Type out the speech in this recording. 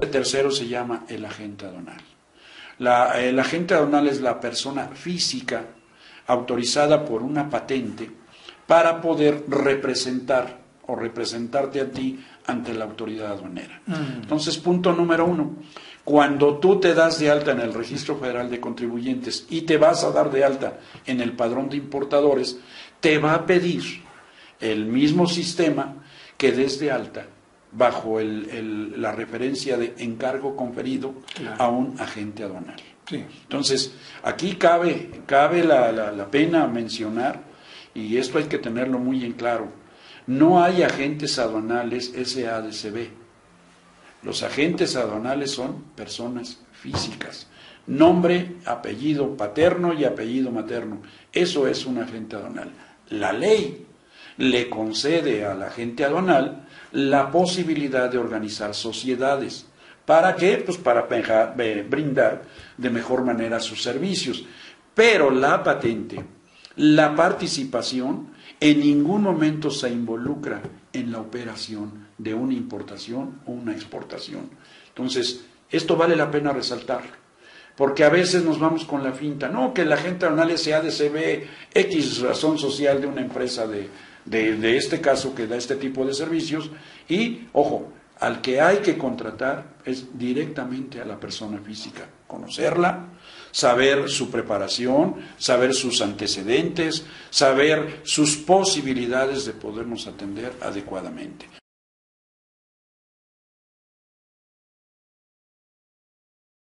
El tercero se llama el agente aduanal. La, el agente aduanal es la persona física autorizada por una patente para poder representar o representarte a ti ante la autoridad aduanera. Mm. Entonces, punto número uno, cuando tú te das de alta en el Registro Federal de Contribuyentes y te vas a dar de alta en el padrón de importadores, te va a pedir el mismo sistema que des de alta bajo el- el- la referencia de encargo conferido Claro. a un agente aduanal. Sí. Entonces, aquí cabe, cabe la, la- la pena mencionar, y esto hay que tenerlo muy en claro, no hay agentes aduanales SADCB. Los agentes aduanales son personas físicas. Nombre, apellido paterno y apellido materno. Eso es un agente aduanal. La ley le concede al agente aduanal la posibilidad de organizar sociedades. ¿Para qué? Pues para eh, brindar de mejor manera sus servicios. Pero la patente, la participación, en ningún momento se involucra en la operación de una importación o una exportación. Entonces, esto vale la pena resaltarlo. Porque a veces nos vamos con la finta, no, que la gente aduanal sea ADCB X razón social de una empresa de, de, este caso que da este tipo de servicios y, ojo, al que hay que contratar es directamente a la persona física, conocerla, saber su preparación, saber sus antecedentes, saber sus posibilidades de podernos atender adecuadamente.